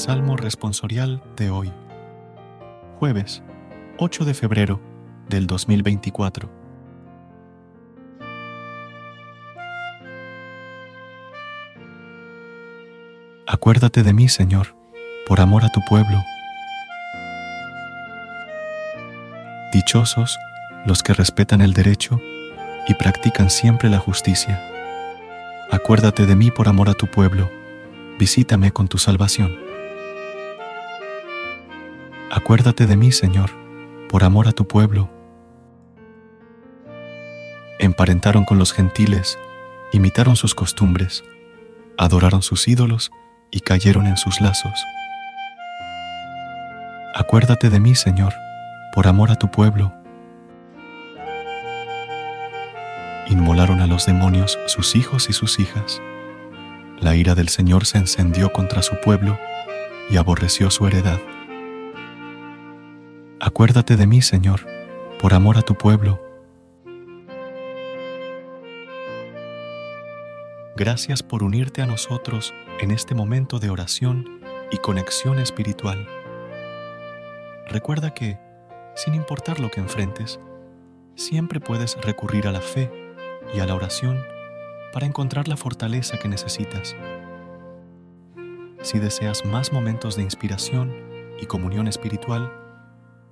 Salmo responsorial de hoy, jueves 8 de febrero del 2024. Acuérdate de mí, Señor, por amor a tu pueblo. Dichosos los que respetan el derecho y practican siempre la justicia. Acuérdate de mí por amor a tu pueblo. Visítame con tu salvación. Acuérdate de mí, Señor, por amor a tu pueblo. Emparentaron con los gentiles, imitaron sus costumbres, adoraron sus ídolos y cayeron en sus lazos. Acuérdate de mí, Señor, por amor a tu pueblo. Inmolaron a los demonios sus hijos y sus hijas. La ira del Señor se encendió contra su pueblo y aborreció su heredad. Acuérdate de mí, Señor, por amor a tu pueblo. Gracias por unirte a nosotros en este momento de oración y conexión espiritual. Recuerda que, sin importar lo que enfrentes, siempre puedes recurrir a la fe y a la oración para encontrar la fortaleza que necesitas. Si deseas más momentos de inspiración y comunión espiritual,